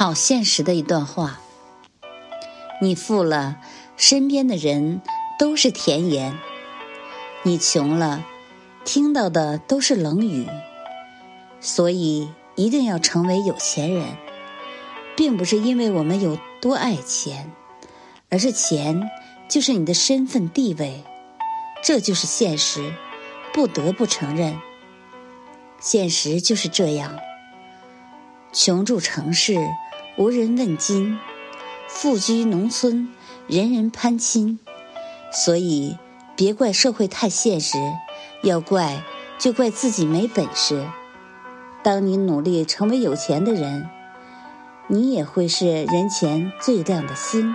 好现实的一段话。你富了，身边的人都是甜言；你穷了，听到的都是冷语。所以，一定要成为有钱人，并不是因为我们有多爱钱，而是钱就是你的身份地位，这就是现实，不得不承认。现实就是这样。穷住城市，无人问津；富居农村，人人攀亲。所以，别怪社会太现实，要怪就怪自己没本事。当你努力成为有钱的人，你也会是人前最亮的星。